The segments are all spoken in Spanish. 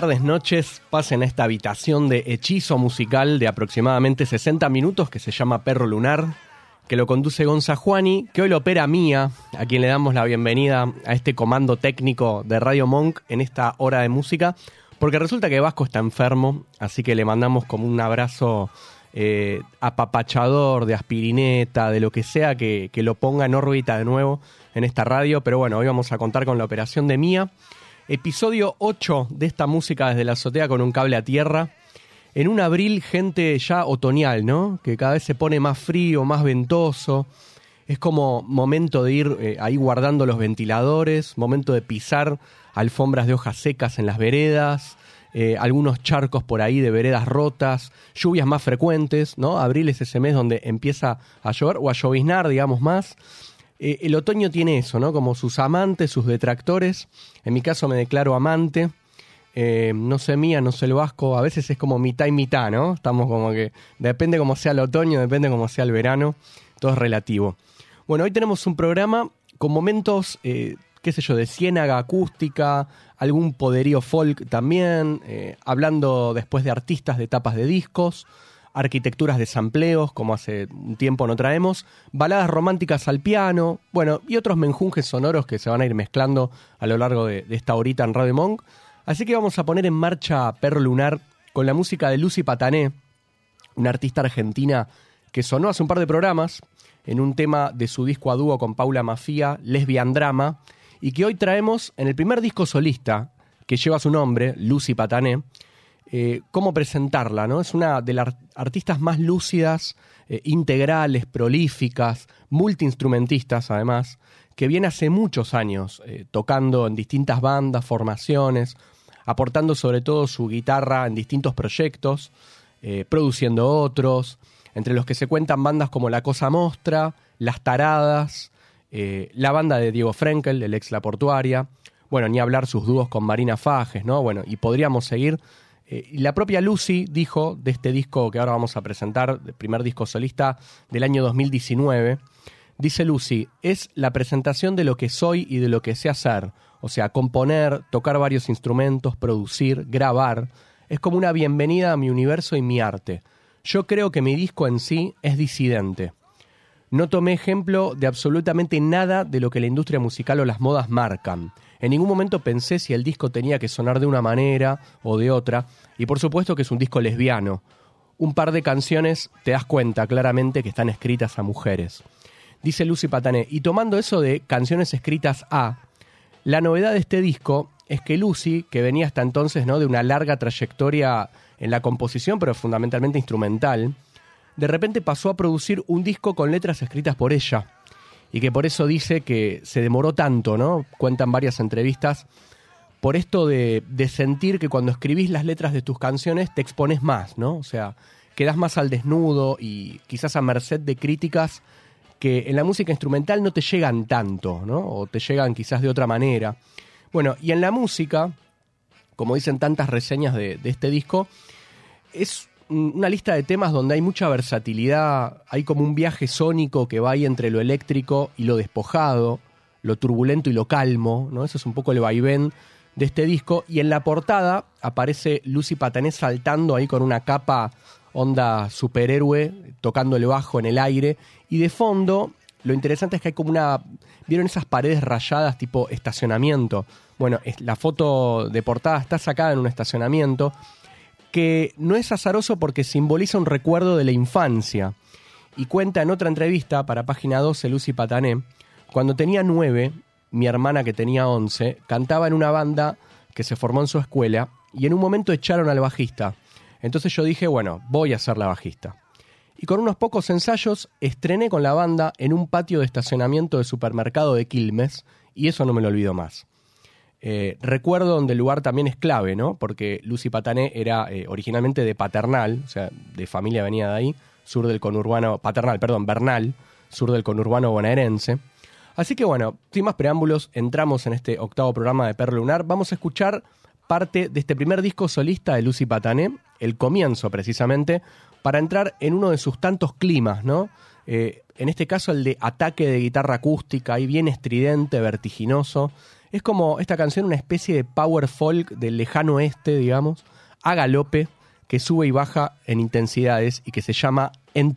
Tardes, noches. Pasen a esta habitación de hechizo musical de aproximadamente 60 minutos que se llama Perro Lunar, que lo conduce Gonza Juani, que hoy lo opera Mía, a quien le damos la bienvenida a este comando técnico de Radio Monk en esta hora de música, porque resulta que Vasco está enfermo, así que le mandamos como un abrazo eh, apapachador de aspirineta, de lo que sea que, que lo ponga en órbita de nuevo en esta radio, pero bueno, hoy vamos a contar con la operación de Mía. Episodio 8 de esta música desde la azotea con un cable a tierra. En un abril, gente ya otoñal, ¿no? Que cada vez se pone más frío, más ventoso. Es como momento de ir eh, ahí guardando los ventiladores, momento de pisar alfombras de hojas secas en las veredas, eh, algunos charcos por ahí de veredas rotas, lluvias más frecuentes, ¿no? Abril es ese mes donde empieza a llover o a lloviznar, digamos más. Eh, el otoño tiene eso, ¿no? Como sus amantes, sus detractores. En mi caso me declaro amante. Eh, no sé mía, no sé el vasco. A veces es como mitad y mitad, ¿no? Estamos como que. Depende cómo sea el otoño, depende cómo sea el verano. Todo es relativo. Bueno, hoy tenemos un programa con momentos, eh, qué sé yo, de ciénaga acústica, algún poderío folk también, eh, hablando después de artistas de tapas de discos, arquitecturas de sampleos, como hace un tiempo no traemos, baladas románticas al piano, bueno, y otros menjunjes sonoros que se van a ir mezclando a lo largo de, esta horita en Radio Monk. Así que vamos a poner en marcha Perro Lunar con la música de Lucy Patané, una artista argentina que sonó hace un par de programas en un tema de su disco a dúo con Paula Mafia, Lesbian Drama, y que hoy traemos en el primer disco solista que lleva su nombre, Lucy Patané, eh, cómo presentarla, ¿no? Es una de las artistas más lúcidas, eh, integrales, prolíficas, multiinstrumentistas además, que viene hace muchos años eh, tocando en distintas bandas, formaciones, aportando sobre todo su guitarra en distintos proyectos, produciendo otros, entre los que se cuentan bandas como La Cosa Mostra, Las Taradas, la banda de Diego Frenkel, el ex La Portuaria, bueno, ni hablar sus dúos con Marina Fajes, ¿no? Bueno, y podríamos seguir. Eh, la propia Lucy dijo de este disco que ahora vamos a presentar, el primer disco solista del año 2019, dice Lucy, es la presentación de lo que soy y de lo que sé hacer, o sea, componer, tocar varios instrumentos, producir, grabar, es como una bienvenida a mi universo y mi arte. Yo creo que mi disco en sí es disidente. No tomé ejemplo de absolutamente nada de lo que la industria musical o las modas marcan. En ningún momento pensé si el disco tenía que sonar de una manera o de otra, y por supuesto que es un disco lesbiano. Un par de canciones te das cuenta claramente que están escritas a mujeres. Dice Lucy Patané, y tomando eso de canciones escritas a, la novedad de este disco es que Lucy, que venía hasta entonces ¿no? de una larga trayectoria en la composición, pero fundamentalmente instrumental, de repente pasó a producir un disco con letras escritas por ella. Y que por eso dice que se demoró tanto, ¿no? Cuentan varias entrevistas. Por esto de, sentir que cuando escribís las letras de tus canciones te expones más, ¿no? O sea, quedas más al desnudo y quizás a merced de críticas que en la música instrumental no te llegan tanto, ¿no? O te llegan quizás de otra manera. Bueno, y en la música, como dicen tantas reseñas de este disco, es una lista de temas donde hay mucha versatilidad, hay como un viaje sónico que va ahí entre lo eléctrico y lo despojado, lo turbulento y lo calmo, ¿no? Eso es un poco el vaivén de este disco. Y en la portada aparece Lucy Patané saltando ahí con una capa onda superhéroe, tocando bajo en el aire. Y de fondo, lo interesante es que hay como una. ¿Vieron esas paredes rayadas tipo estacionamiento? Bueno, la foto de portada está sacada en un estacionamiento que no es azaroso porque simboliza un recuerdo de la infancia. Y cuenta en otra entrevista para página 12, Lucy Patané, cuando tenía nueve, mi hermana que tenía once, cantaba en una banda que se formó en su escuela y en un momento echaron al bajista. Entonces yo dije, bueno, voy a ser la bajista. Y con unos pocos ensayos estrené con la banda en un patio de estacionamiento de supermercado de Quilmes y eso no me lo olvido más. Eh, recuerdo donde el lugar también es clave, ¿no? Porque Lucy Patané era eh, originalmente de Paternal, o sea, de familia venía de ahí, sur del conurbano, Paternal, perdón, Bernal, sur del conurbano bonaerense. Así que bueno, sin más preámbulos, entramos en este octavo programa de Perro Lunar. Vamos a escuchar parte de este primer disco solista de Lucy Patané, el comienzo precisamente, para entrar en uno de sus tantos climas, ¿no? Eh, en este caso el de ataque de guitarra acústica, ahí bien estridente, vertiginoso. Es como esta canción, una especie de power folk del lejano oeste, digamos, a galope, que sube y baja en intensidades y que se llama En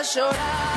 a llorar.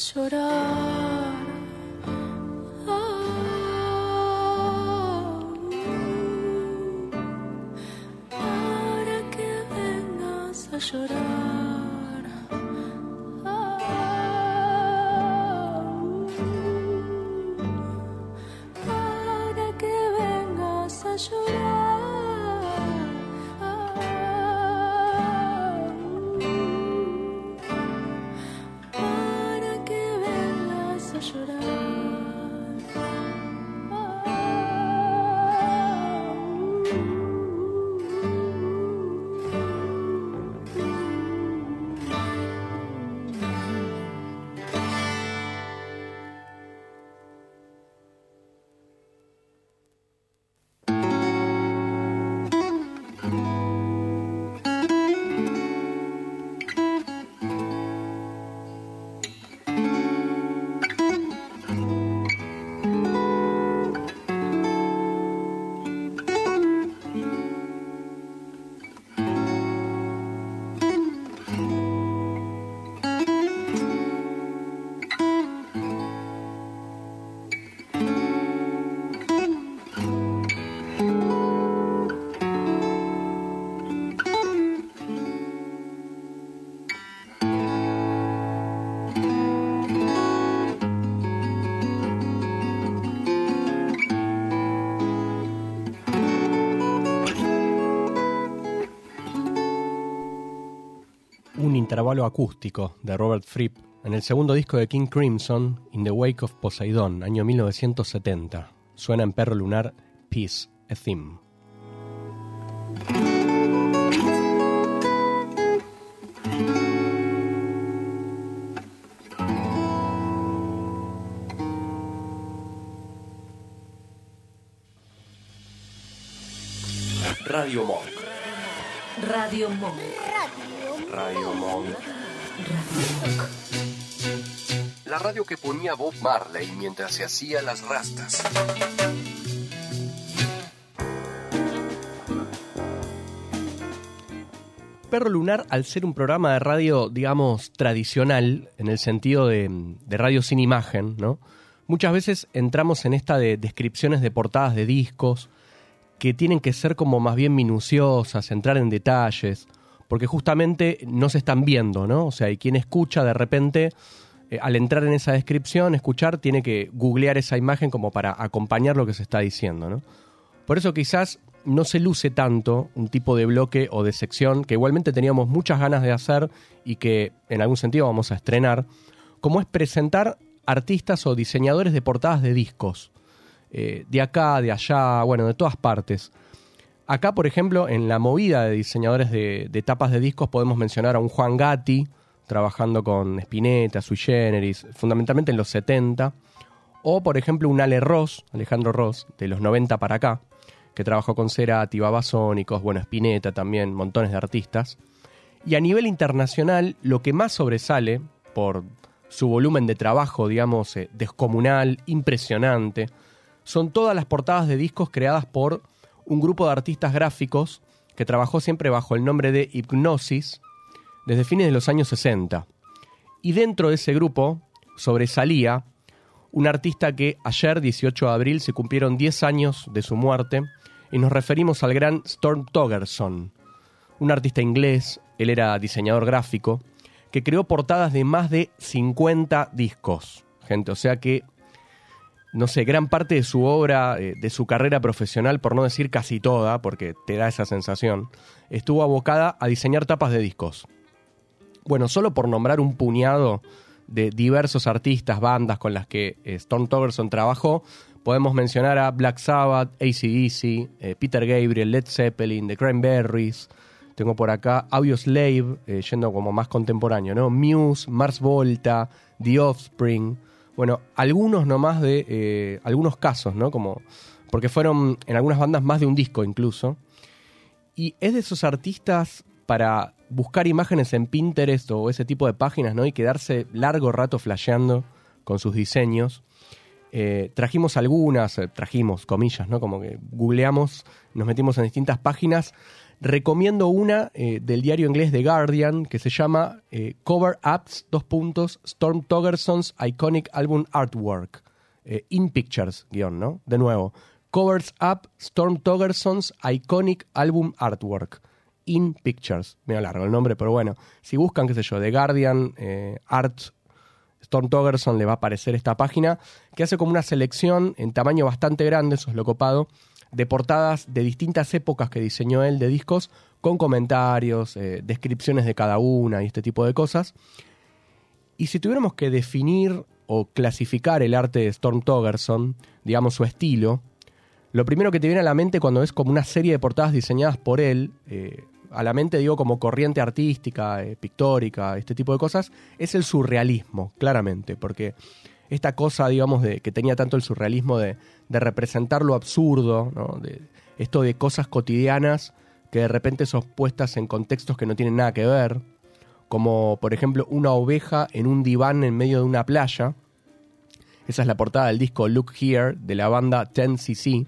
Llorar. Para que vengas a llorar. Intervalo acústico de Robert Fripp en el segundo disco de King Crimson, In the Wake of Poseidon, año 1970. Suena en Perro Lunar Peace, a Theme. Radio Monk. Radio Monk. La radio que ponía Bob Marley mientras se hacía las rastas. Perro Lunar, al ser un programa de radio, digamos, tradicional, en el sentido de, de radio sin imagen, ¿no? Muchas veces entramos en esta de descripciones de portadas de discos, que tienen que ser como más bien minuciosas, entrar en detalles, porque justamente no se están viendo, ¿no? O sea, y quien escucha de repente, eh, al entrar en esa descripción, escuchar, tiene que googlear esa imagen como para acompañar lo que se está diciendo, ¿no? Por eso quizás no se luce tanto un tipo de bloque o de sección que igualmente teníamos muchas ganas de hacer y que en algún sentido vamos a estrenar, como es presentar artistas o diseñadores de portadas de discos eh, de acá, de allá, bueno, de todas partes. Acá, por ejemplo, en la movida de diseñadores de, tapas de discos podemos mencionar a un Juan Gatti, trabajando con Spinetta, Sui Generis, fundamentalmente en los 70, o por ejemplo un Ale Ross, Alejandro Ross, de los 90 para acá, que trabajó con Cerati, Babasónicos, bueno, Spinetta también, montones de artistas. Y a nivel internacional, lo que más sobresale, por su volumen de trabajo, digamos, eh, descomunal, impresionante, son todas las portadas de discos creadas por un grupo de artistas gráficos que trabajó siempre bajo el nombre de Hipnosis desde fines de los años 60. Y dentro de ese grupo sobresalía un artista que ayer, 18 de abril, se cumplieron 10 años de su muerte y nos referimos al gran Storm Togerson, un artista inglés, él era diseñador gráfico, que creó portadas de más de 50 discos, gente, o sea que no sé, gran parte de su obra, eh, de su carrera profesional, por no decir casi toda, porque te da esa sensación, estuvo abocada a diseñar tapas de discos. Bueno, solo por nombrar un puñado de diversos artistas, bandas con las que eh, Storm Togerson trabajó, podemos mencionar a Black Sabbath, ACDC, eh, Peter Gabriel, Led Zeppelin, The Cranberries, tengo por acá Audioslave, eh, yendo como más contemporáneo, ¿no? Muse, Mars Volta, The Offspring, bueno, algunos nomás de eh, algunos casos, ¿no? Como porque fueron en algunas bandas más de un disco incluso. Y es de esos artistas para buscar imágenes en Pinterest o ese tipo de páginas, ¿no? Y quedarse largo rato flasheando con sus diseños. Eh, trajimos algunas, eh, trajimos comillas, ¿no? Como que googleamos, nos metimos en distintas páginas. Recomiendo una eh, del diario inglés The Guardian que se llama eh, Cover Apps, dos puntos, Storm Togerson's Iconic Album Artwork. eh, in Pictures, guion, ¿no? De nuevo. Covers Up Storm Togerson's Iconic Album Artwork. In Pictures. Medio largo el nombre, pero bueno. Si buscan, qué sé yo, The Guardian, Art Storm Togerson le va a aparecer esta página que hace como una selección en tamaño bastante grande, eso es lo copado, de portadas de distintas épocas que diseñó él de discos con comentarios, eh, descripciones de cada una y este tipo de cosas. Y si tuviéramos que definir o clasificar el arte de Storm Togerson, digamos su estilo, lo primero que te viene a la mente cuando es como una serie de portadas diseñadas por él, eh, a la mente digo como corriente artística, eh, pictórica, este tipo de cosas, es el surrealismo, claramente, porque esta cosa, digamos, de que tenía tanto el surrealismo de, de representar lo absurdo, ¿no? de, esto de cosas cotidianas que de repente son puestas en contextos que no tienen nada que ver, como por ejemplo una oveja en un diván en medio de una playa. Esa es la portada del disco Look Here de la banda 10cc.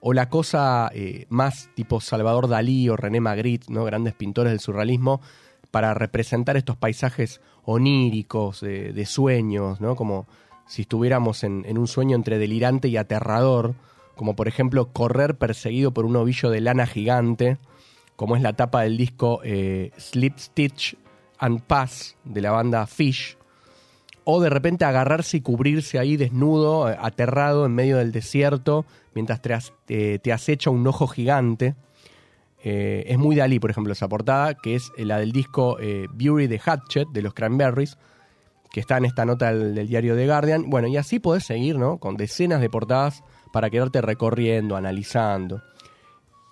O la cosa eh, más tipo Salvador Dalí o René Magritte, ¿no? grandes pintores del surrealismo, para representar estos paisajes oníricos, de, sueños, ¿no? como si estuviéramos en, un sueño entre delirante y aterrador, como por ejemplo correr perseguido por un ovillo de lana gigante, como es la tapa del disco eh, Slip Stitch and Pass de la banda Fish, o de repente agarrarse y cubrirse ahí desnudo, eh, aterrado en medio del desierto, mientras te, as- te- te acecha un ojo gigante. Eh, es muy Dalí, por ejemplo, esa portada, que es la del disco eh, Beauty the Hatchet de los Cranberries, que está en esta nota del, del diario The Guardian. Bueno, y así podés seguir, ¿no? Con decenas de portadas para quedarte recorriendo, analizando.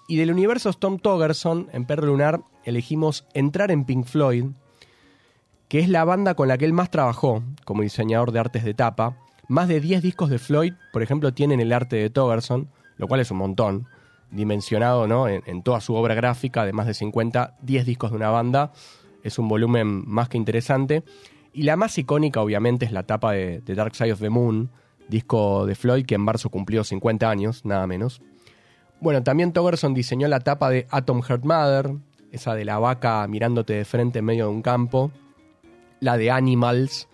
Y del universo Tom Togerson, en Perro Lunar, elegimos entrar en Pink Floyd, que es la banda con la que él más trabajó como diseñador de artes de tapa. Más de 10 discos de Floyd, por ejemplo, tienen el arte de Togerson, lo cual es un montón, dimensionado ¿no? en, toda su obra gráfica de más de 50, 10 discos de una banda, es un volumen más que interesante. Y la más icónica, obviamente, es la tapa de, de Dark Side of the Moon, disco de Floyd que en marzo cumplió 50 años, nada menos. Bueno, también Togerson diseñó la tapa de Atom Heart Mother, esa de la vaca mirándote de frente en medio de un campo. La de Animals,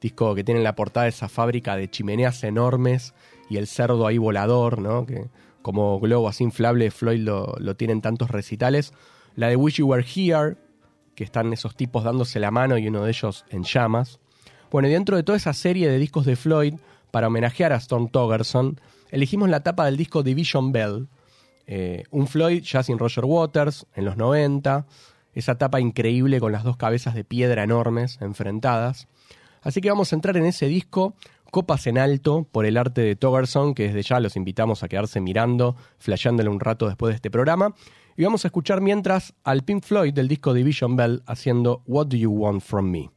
disco que tiene en la portada esa fábrica de chimeneas enormes y el cerdo ahí volador, ¿no? Que como globo así inflable Floyd lo, lo tiene en tantos recitales. La de Wish You Were Here, que están esos tipos dándose la mano y uno de ellos en llamas. Bueno, y dentro de toda esa serie de discos de Floyd, para homenajear a Storm Togerson, elegimos la tapa del disco Division Bell, eh, un Floyd ya sin Roger Waters, en los 90, esa tapa increíble con las dos cabezas de piedra enormes enfrentadas. Así que vamos a entrar en ese disco, copas en alto, por el arte de Togerson, que desde ya los invitamos a quedarse mirando, flasheándole un rato después de este programa. Y vamos a escuchar mientras al Pink Floyd del disco Division Bell haciendo What Do You Want From Me.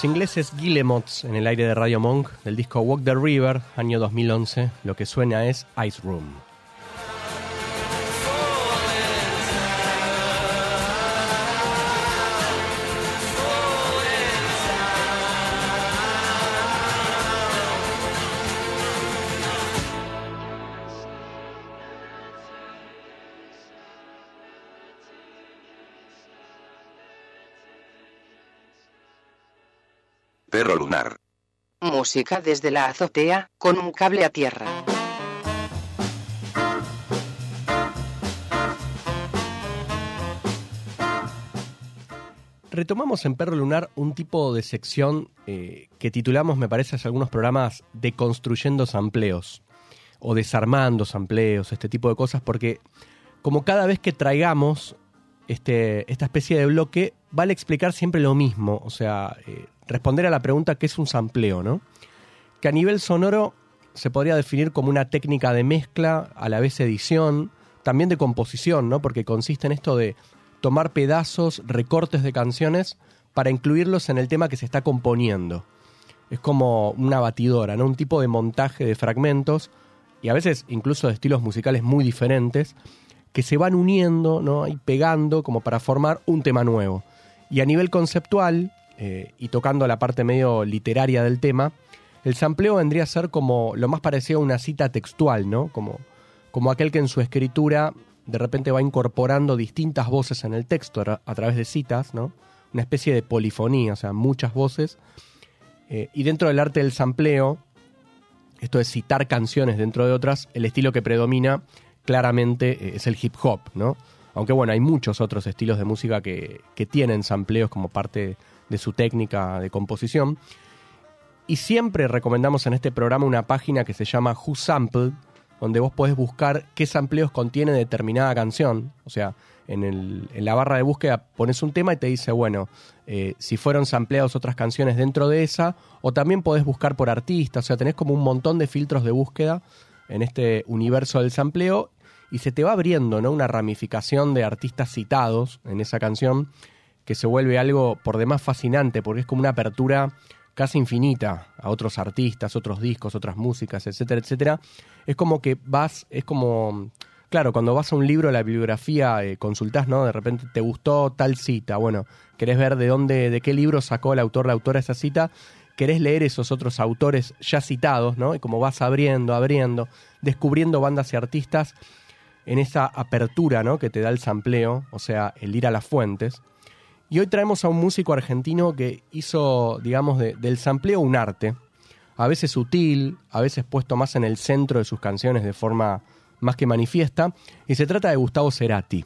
Los ingleses Guillemots en el aire de Radio Monk del disco Walk the River, año 2011. Lo que suena es Ice Room. Música desde la azotea, con un cable a tierra. Retomamos en Perro Lunar un tipo de sección eh, que titulamos, me parece, hace algunos programas, Deconstruyendo Sampleos o Desarmando Sampleos, este tipo de cosas, porque como cada vez que traigamos este, esta especie de bloque, vale explicar siempre lo mismo, o sea, eh, responder a la pregunta ¿qué es un sampleo? ¿no? Que a nivel sonoro se podría definir como una técnica de mezcla, a la vez edición, también de composición, ¿no? porque consiste en esto de tomar pedazos, recortes de canciones para incluirlos en el tema que se está componiendo. Es como una batidora, ¿no? Un tipo de montaje de fragmentos y a veces incluso de estilos musicales muy diferentes que se van uniendo, ¿no? Y pegando como para formar un tema nuevo. Y a nivel conceptual, eh, y tocando la parte medio literaria del tema, el sampleo vendría a ser como lo más parecido a una cita textual, ¿no? Como, como aquel que en su escritura de repente va incorporando distintas voces en el texto a, través de citas, ¿no? Una especie de polifonía, o sea, muchas voces. Eh, y dentro del arte del sampleo, esto de citar canciones dentro de otras, el estilo que predomina claramente eh, es el hip hop, ¿no? Aunque bueno, hay muchos otros estilos de música que, que tienen sampleos como parte de su técnica de composición. Y siempre recomendamos en este programa una página que se llama Who Sampled, donde vos podés buscar qué sampleos contiene determinada canción. O sea, en, el- en la barra de búsqueda pones un tema y te dice, bueno, eh, si fueron sampleados otras canciones dentro de esa, o también podés buscar por artista, o sea, tenés como un montón de filtros de búsqueda en este universo del sampleo y se te va abriendo ¿no? una ramificación de artistas citados en esa canción que se vuelve algo por demás fascinante, porque es como una apertura casi infinita a otros artistas, otros discos, otras músicas, etcétera, etcétera. Es como que vas, es como, claro, cuando vas a un libro, la bibliografía, eh, consultás, ¿no? De repente te gustó tal cita, bueno, querés ver de dónde, de qué libro sacó el autor, la autora esa cita, querés leer esos otros autores ya citados, ¿no? Y como vas abriendo, abriendo, descubriendo bandas y artistas en esa apertura, ¿no? Que te da el sampleo, o sea, el ir a las fuentes. Y hoy traemos a un músico argentino que hizo, digamos, de- del sampleo un arte, a veces sutil, a veces puesto más en el centro de sus canciones de forma más que manifiesta, y se trata de Gustavo Cerati.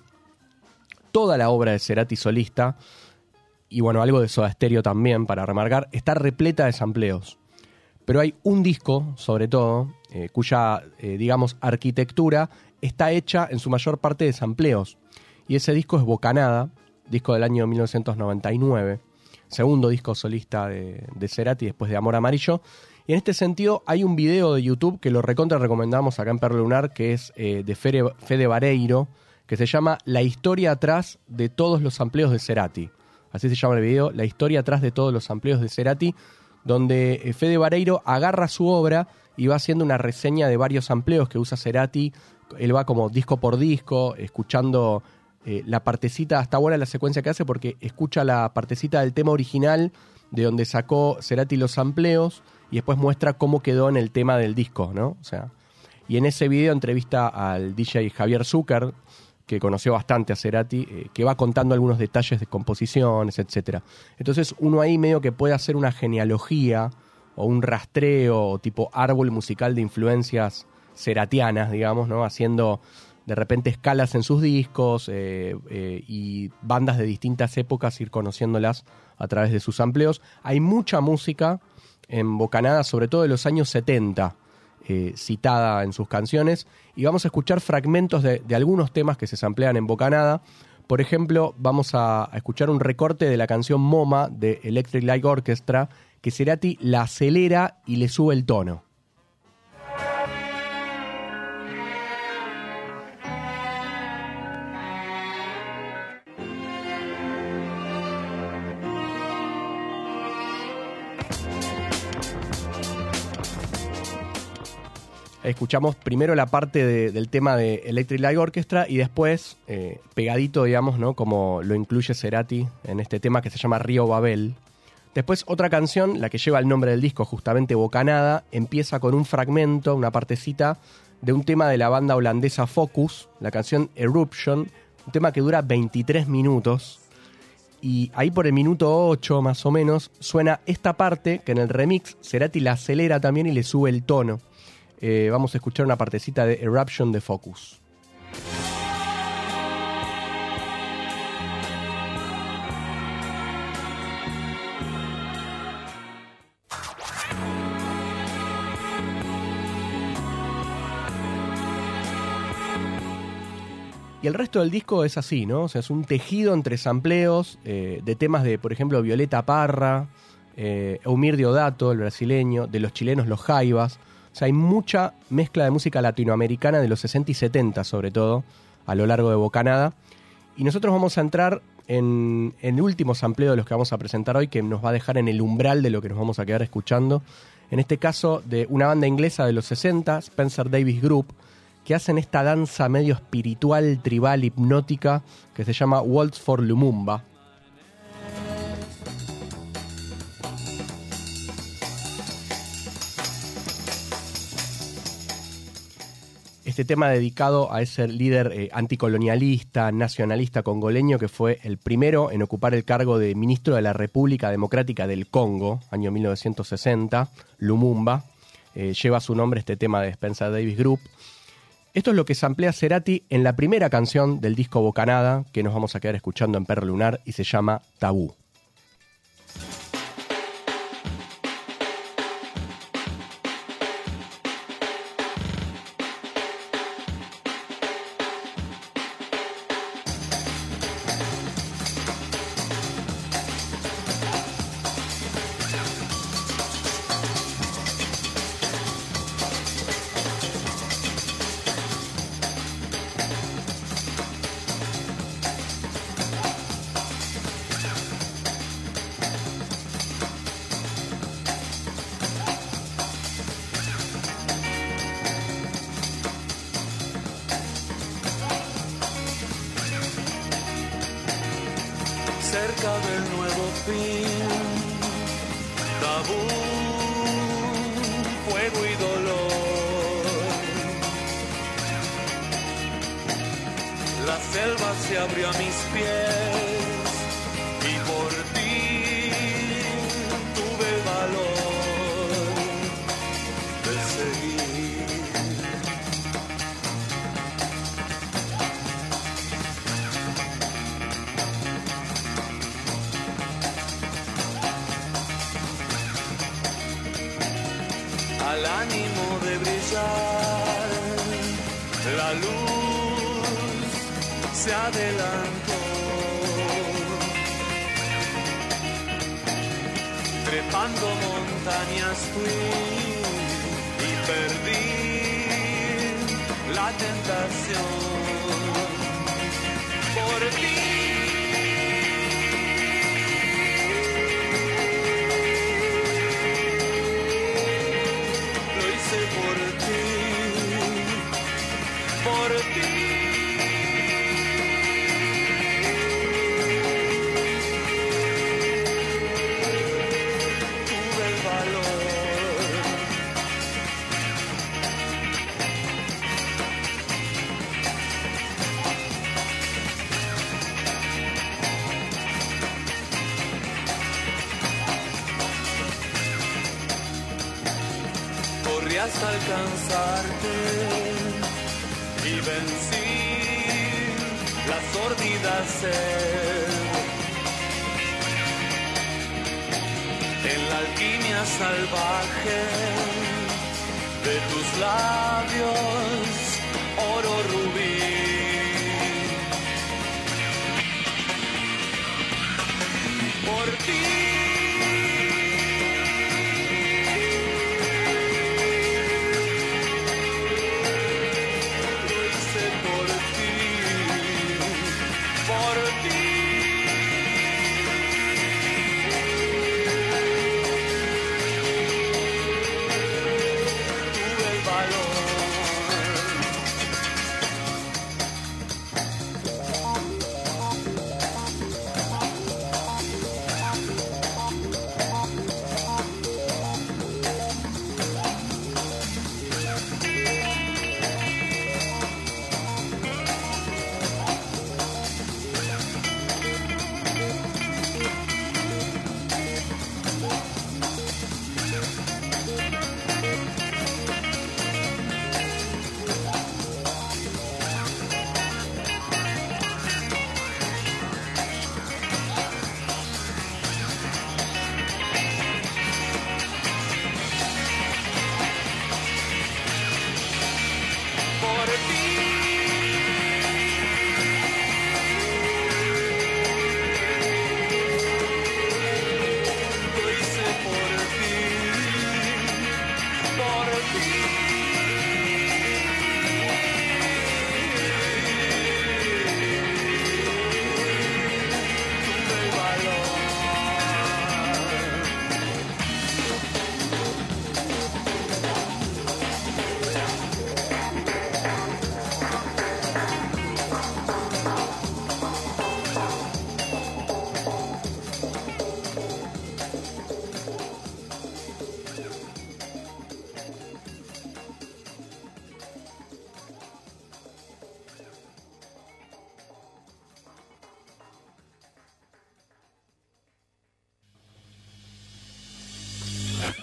Toda la obra de Cerati solista, y bueno, algo de Soda Stereo también, para remarcar, está repleta de sampleos. Pero hay un disco, sobre todo, eh, cuya, eh, digamos, arquitectura está hecha en su mayor parte de sampleos. Y ese disco es Bocanada, disco del año 1999, segundo disco solista de, de Cerati después de Amor Amarillo. Y en este sentido hay un video de YouTube que lo recontra recomendamos acá en Perro Lunar, que es eh, de Fede, Vareiro, que se llama La historia atrás de todos los sampleos de Cerati. Así se llama el video, La historia atrás de todos los sampleos de Cerati, donde eh, Fede Vareiro agarra su obra y va haciendo una reseña de varios sampleos que usa Cerati. Él va como disco por disco, escuchando eh, la partecita, está buena la secuencia que hace porque escucha la partecita del tema original de donde sacó Cerati los sampleos y después muestra cómo quedó en el tema del disco, ¿no? O sea, y en ese video entrevista al DJ Javier Zucker, que conoció bastante a Cerati, eh, que va contando algunos detalles de composiciones, etcétera. Entonces uno ahí medio que puede hacer una genealogía o un rastreo tipo árbol musical de influencias ceratianas, digamos, ¿no? Haciendo de repente escalas en sus discos eh, eh, y bandas de distintas épocas, ir conociéndolas a través de sus amplios. Hay mucha música en Bocanada, sobre todo de los años 70, eh, citada en sus canciones, y vamos a escuchar fragmentos de, algunos temas que se samplean en Bocanada. Por ejemplo, vamos a, a escuchar un recorte de la canción MoMA de Electric Light Orchestra, que Cerati la acelera y le sube el tono. Escuchamos primero la parte de- del tema de Electric Light Orchestra y después, eh, pegadito, digamos, ¿no? Como lo incluye Cerati en este tema que se llama Río Babel. Después otra canción, la que lleva el nombre del disco, justamente Bocanada, empieza con un fragmento, una partecita de un tema de la banda holandesa Focus, la canción Eruption, un tema que dura 23 minutos. Y ahí por el minuto 8 más o menos suena esta parte que en el remix Cerati la acelera también y le sube el tono. Eh, vamos a escuchar una partecita de Eruption de Focus. Y el resto del disco es así, ¿no? O sea, es un tejido entre sampleos eh, de temas de, por ejemplo, Violeta Parra, eh, Eumir Diodato, el brasileño, de los chilenos Los Jaivas. Sea, hay mucha mezcla de música latinoamericana de los 60 y 70, sobre todo, a lo largo de Bocanada. Y nosotros vamos a entrar en, en el último sampleo de los que vamos a presentar hoy, que nos va a dejar en el umbral de lo que nos vamos a quedar escuchando. En este caso, de una banda inglesa de los 60, Spencer Davis Group, que hacen esta danza medio espiritual, tribal, hipnótica, que se llama Waltz for Lumumba. Este tema dedicado a ese líder eh, anticolonialista, nacionalista congoleño que fue el primero en ocupar el cargo de ministro de la República Democrática del Congo, año 1960, Lumumba. Eh, lleva su nombre este tema de Spencer Davis Group. Esto es lo que samplea Cerati en la primera canción del disco Bocanada, que nos vamos a quedar escuchando en Perro Lunar y se llama Tabú. Selva se abrió a mis pies y por ti tuve valor de seguir. al ánimo de brillar. La luz se adelantó. Trepando montañas fui y perdí la tentación. Por ti. Alcanzarte y vencí la sordida sed. En la alquimia salvaje de tus labios, oro rubí.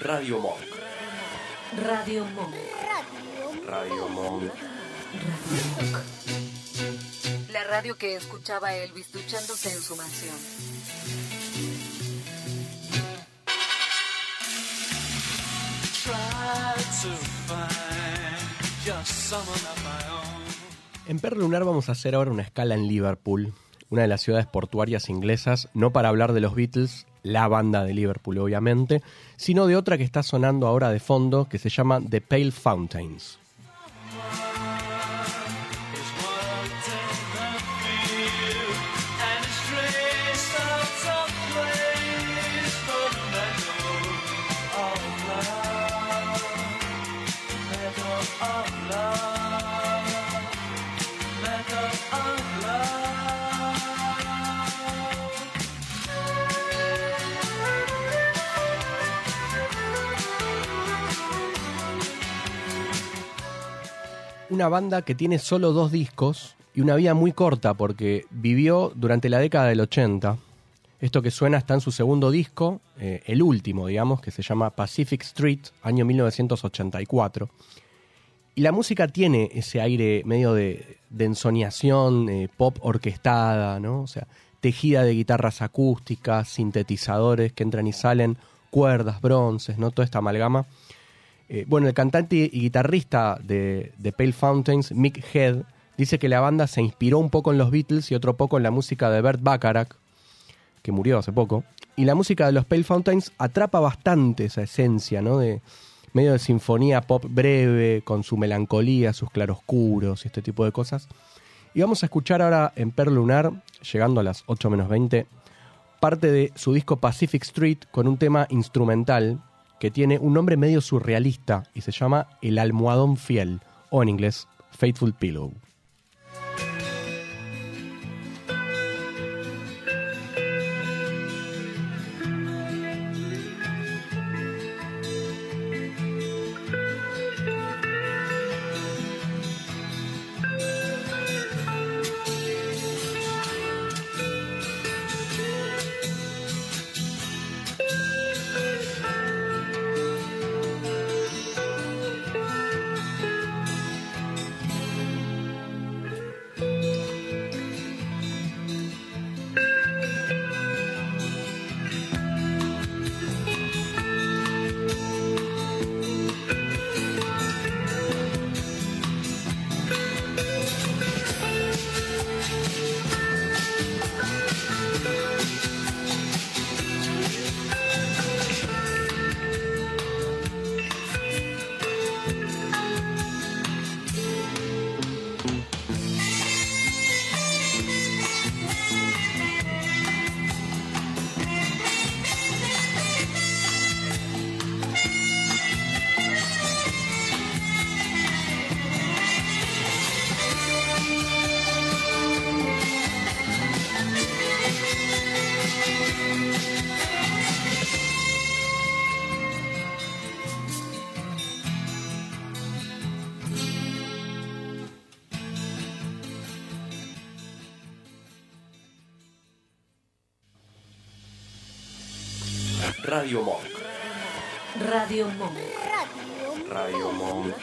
Radio Monk. Radio Monk. Radio Monk. La radio que escuchaba Elvis duchándose en su mansión. En Perro Lunar vamos a hacer ahora una escala en Liverpool, una de las ciudades portuarias inglesas, no para hablar de los Beatles, la banda de Liverpool obviamente, sino de otra que está sonando ahora de fondo que se llama The Pale Fountains. Una banda que tiene solo dos discos y una vida muy corta porque vivió durante la década del 80. Esto que suena está en su segundo disco, eh, el último, digamos, que se llama Pacific Street, año 1984. Y la música tiene ese aire medio de, de eh, pop orquestada, ¿no? O sea, tejida de guitarras acústicas, sintetizadores que entran y salen, cuerdas, bronces, ¿no? Toda esta amalgama. Eh, bueno, el cantante y guitarrista de, Pale Fountains, Mick Head, dice que la banda se inspiró un poco en los Beatles y otro poco en la música de Bert Bacharach, que murió hace poco. Y la música de los Pale Fountains atrapa bastante esa esencia, ¿no? De medio de sinfonía pop breve, con su melancolía, sus claroscuros y este tipo de cosas. Y vamos a escuchar ahora en Per Lunar, llegando a las 8 menos 20, parte de su disco Pacific Street con un tema instrumental que tiene un nombre medio surrealista y se llama El almohadón fiel, o en inglés, Faithful Pillow. Radio Monk. Radio Monk. Radio Monk.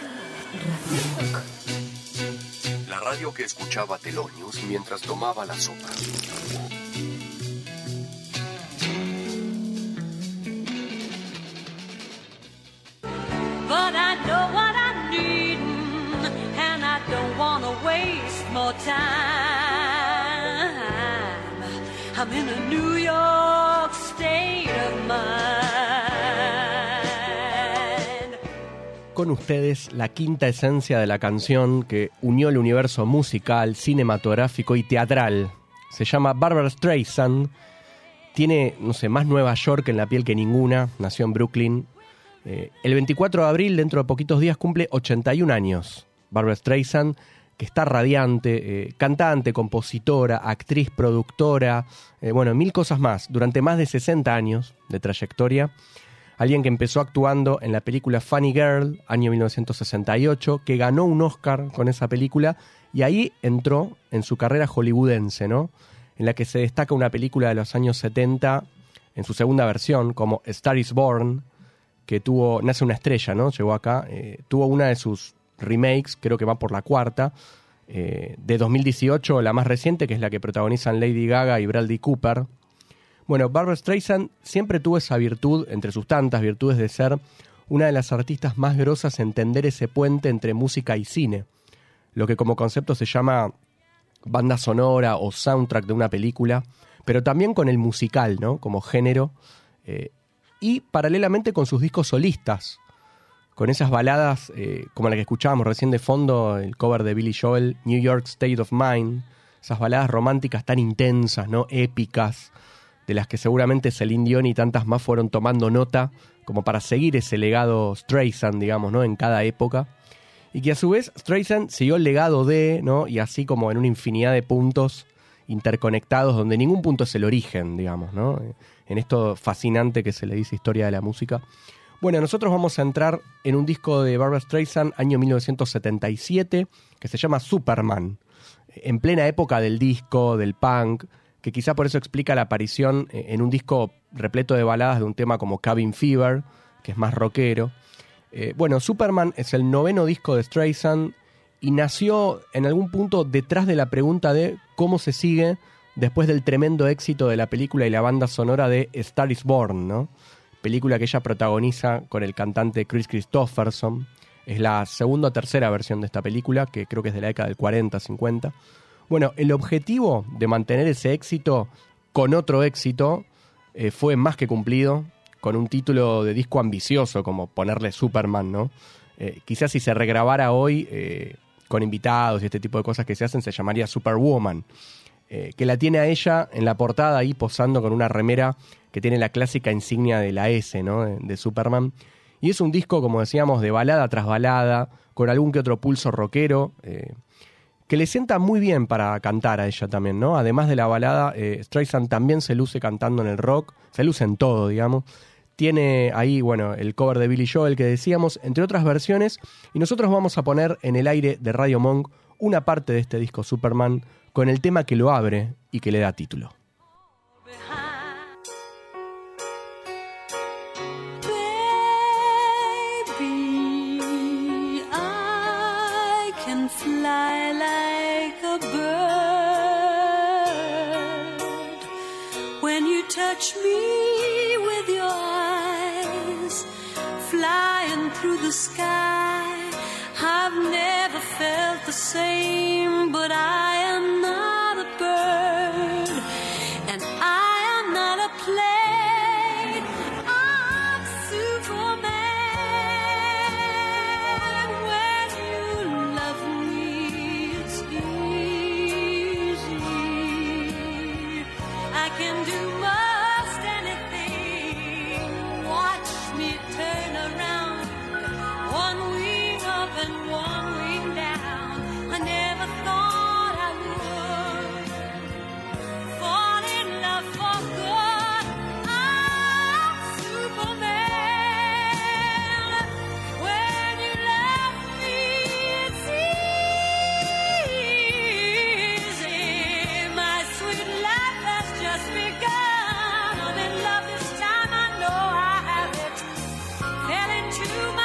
La radio que escuchaba Telonius mientras tomaba la sopa. But I know what I'm needing, and I don't want to waste more time. I'm in a New York Con ustedes la quinta esencia de la canción que unió el universo musical, cinematográfico y teatral. Se llama Barbara Streisand. Tiene, no sé, más Nueva York en la piel que ninguna. Nació en Brooklyn. Eh, el 24 de abril, dentro de poquitos días, cumple 81 años. Barbara Streisand, que está radiante, eh, cantante, compositora, actriz, productora, eh, bueno, mil cosas más. Durante más de 60 años de trayectoria. Alguien que empezó actuando en la película Funny Girl, año 1968, que ganó un Oscar con esa película y ahí entró en su carrera hollywoodense, ¿no? En la que se destaca una película de los años 70 en su segunda versión, como Star is Born, que tuvo, nace una estrella, ¿no? Llegó acá, eh, tuvo una de sus remakes, creo que va por la cuarta, eh, de 2018, la más reciente, que es la que protagonizan Lady Gaga y Bradley Cooper. Bueno, Barbara Streisand siempre tuvo esa virtud, entre sus tantas virtudes, de ser una de las artistas más grosas en tender ese puente entre música y cine. Lo que como concepto se llama banda sonora o soundtrack de una película, pero también con el musical, ¿no? Como género. eh, y paralelamente con sus discos solistas, con esas baladas eh, como la que escuchábamos recién de fondo, el cover de Billy Joel, New York State of Mind, esas baladas románticas tan intensas, ¿no? Épicas, de las que seguramente Celine Dion y tantas más fueron tomando nota como para seguir ese legado Streisand, digamos, ¿no? En cada época. Y que a su vez Streisand siguió el legado de, ¿no? Y así como en una infinidad de puntos interconectados donde ningún punto es el origen, digamos, ¿no? En esto fascinante que se le dice historia de la música. Bueno, nosotros vamos a entrar en un disco de Barbara Streisand, año 1977, que se llama Superman, en plena época del disco, del punk, que quizá por eso explica la aparición eh, en un disco repleto de baladas de un tema como Cabin Fever, que es más rockero. Eh, bueno, Superman es el noveno disco de Streisand y nació en algún punto detrás de la pregunta de cómo se sigue después del tremendo éxito de la película y la banda sonora de Star is Born, ¿no? Película que ella protagoniza con el cantante Chris Christopherson. Es la segunda o tercera versión de esta película, que creo que es de la década del 40, 50. Bueno, el objetivo de mantener ese éxito con otro éxito eh, fue más que cumplido, con un título de disco ambicioso, como ponerle Superman, ¿no? Eh, quizás si se regrabara hoy eh, con invitados y este tipo de cosas que se hacen, se llamaría Superwoman. Que la tiene a ella en la portada ahí posando con una remera que tiene la clásica insignia de la S, ¿no? De, Superman. Y es un disco, como decíamos, de balada tras balada, con algún que otro pulso rockero, que le sienta muy bien para cantar a ella también, ¿no? Además de la balada, eh, Streisand también se luce cantando en el rock, se luce en todo, digamos. Tiene ahí, bueno, el cover de Billy Joel que decíamos, entre otras versiones, y nosotros vamos a poner en el aire de Radio Monk una parte de este disco Superman con el tema que lo abre y que le da título. Touch me with your eyes, flying through the sky. I've never felt the same, but I to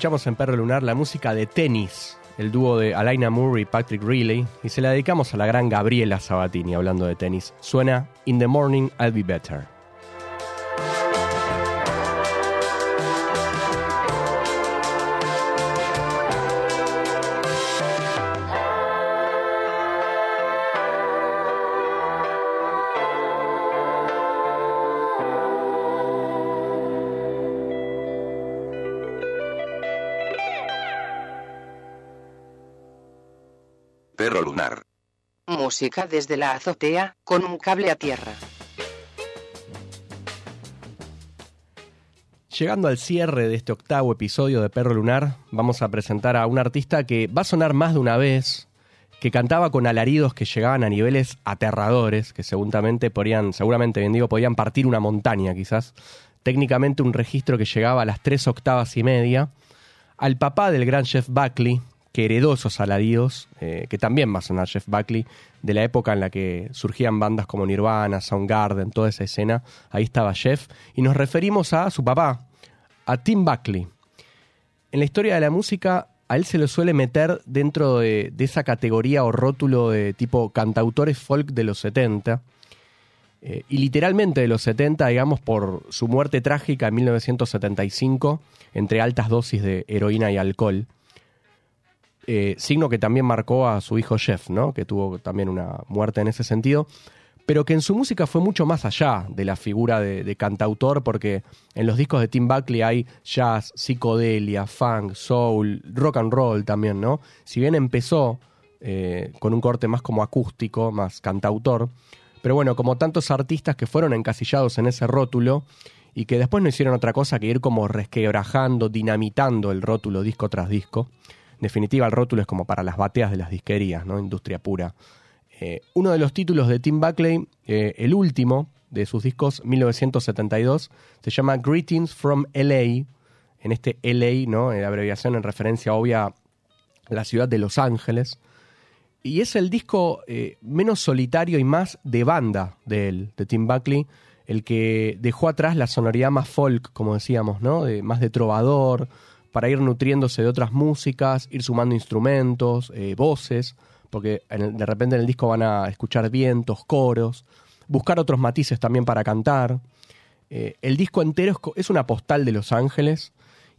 Escuchamos en Perro Lunar la música de Tenis, el dúo de Alaina Moore y Patrick Riley, y se la dedicamos a la gran Gabriela Sabatini hablando de tenis. Suena In the Morning I'll Be Better. Desde la azotea, con un cable a tierra. Llegando al cierre de este octavo episodio de Perro Lunar, vamos a presentar a un artista que va a sonar más de una vez, que cantaba con alaridos que llegaban a niveles aterradores, que seguramente podían, seguramente bien digo, podían partir una montaña quizás. Técnicamente un registro que llegaba a las tres octavas y media. Al papá del gran Jeff Buckley, que heredó alaridos, eh, que también va a sonar Jeff Buckley, de la época en la que surgían bandas como Nirvana, Soundgarden, toda esa escena. Ahí estaba Jeff. Y nos referimos a su papá, a Tim Buckley. En la historia de la música, a él se lo suele meter dentro de, de esa categoría o rótulo de tipo cantautores folk de los 70. eh, y literalmente de los 70, digamos, por su muerte trágica en 1975, entre altas dosis de heroína y alcohol. Eh, signo que también marcó a su hijo Jeff, ¿no? Que tuvo también una muerte en ese sentido pero que en su música fue mucho más allá de la figura de, cantautor, porque en los discos de Tim Buckley hay jazz, psicodelia, funk, soul, rock and roll también, ¿no? Si bien empezó eh, con un corte más como acústico, más cantautor, pero bueno, como tantos artistas que fueron encasillados en ese rótulo y que después no hicieron otra cosa que ir como resquebrajando, dinamitando el rótulo disco tras disco. Definitiva, el rótulo es como para las bateas de las disquerías, ¿no? Industria pura. Eh, uno de los títulos de Tim Buckley, eh, el último de sus discos 1972, se llama Greetings from LA. En este LA, ¿no? Eh, abreviación en referencia obvia a la ciudad de Los Ángeles. Y es el disco menos solitario y más de banda de él, de Tim Buckley, el que dejó atrás la sonoridad más folk, como decíamos, ¿no? Más de trovador, para ir nutriéndose de otras músicas, ir sumando instrumentos, eh, voces, porque de repente en el disco van a escuchar vientos, coros, buscar otros matices también para cantar. Eh, el disco entero es una postal de Los Ángeles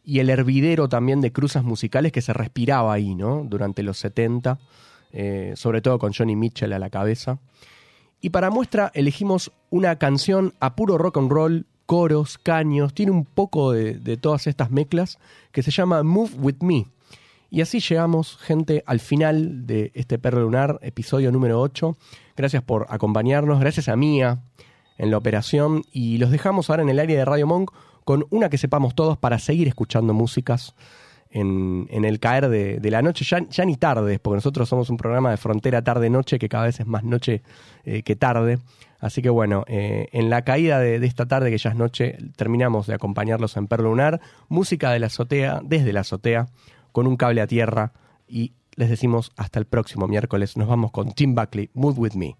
y el hervidero también de cruzas musicales que se respiraba ahí, ¿no? Durante los 70, eh, sobre todo con Johnny Mitchell a la cabeza. Y para muestra elegimos una canción a puro rock and roll, coros, caños, tiene un poco de, todas estas mezclas, que se llama Move With Me. Y así llegamos, gente, al final de este Perro Lunar, episodio número 8. Gracias por acompañarnos, gracias a Mía en la operación y los dejamos ahora en el área de Radio Monk con una que sepamos todos para seguir escuchando músicas en, en el caer de, la noche, ya, ya ni tarde, porque nosotros somos un programa de frontera tarde-noche que cada vez es más noche eh, que tarde. Así que bueno, eh, en la caída de, esta tarde, que ya es noche, terminamos de acompañarlos en Perro Lunar, música de la azotea, desde la azotea, con un cable a tierra y les decimos hasta el próximo miércoles. Nos vamos con Tim Buckley, Mood With Me.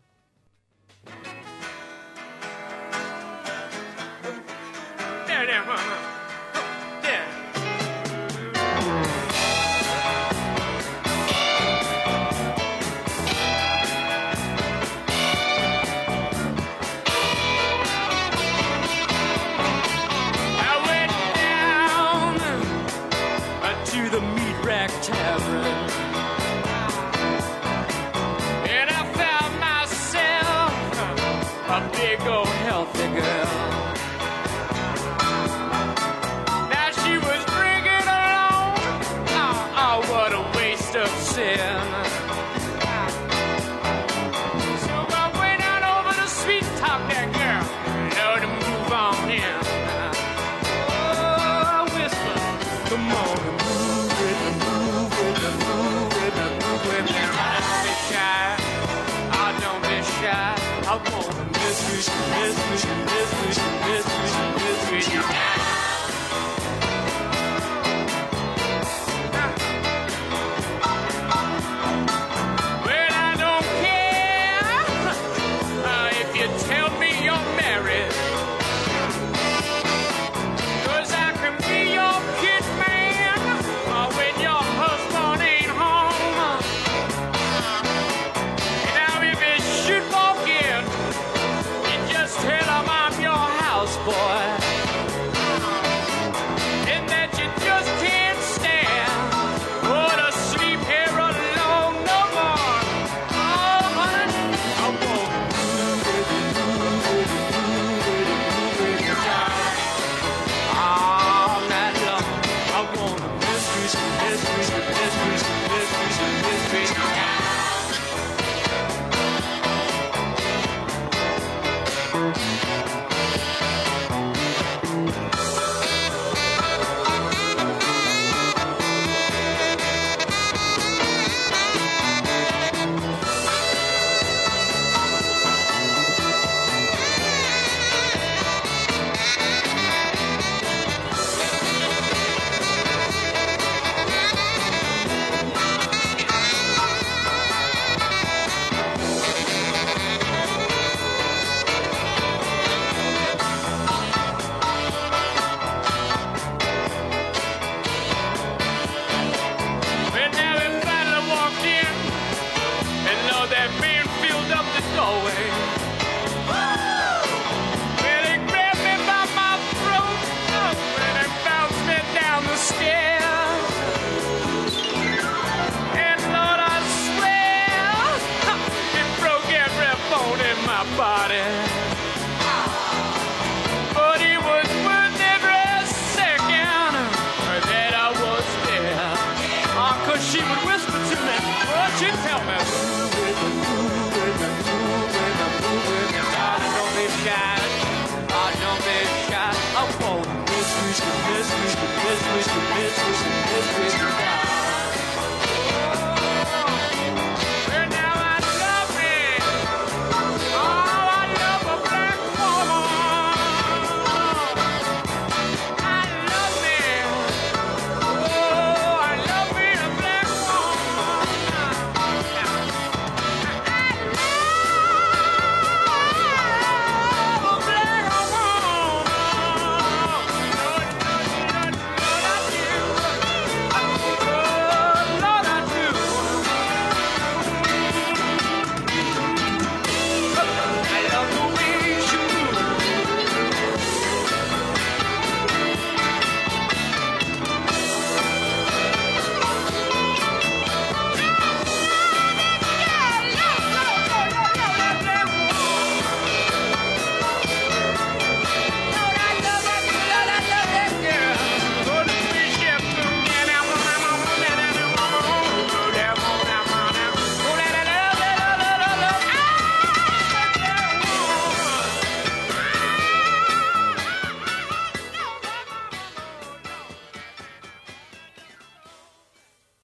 Revolution.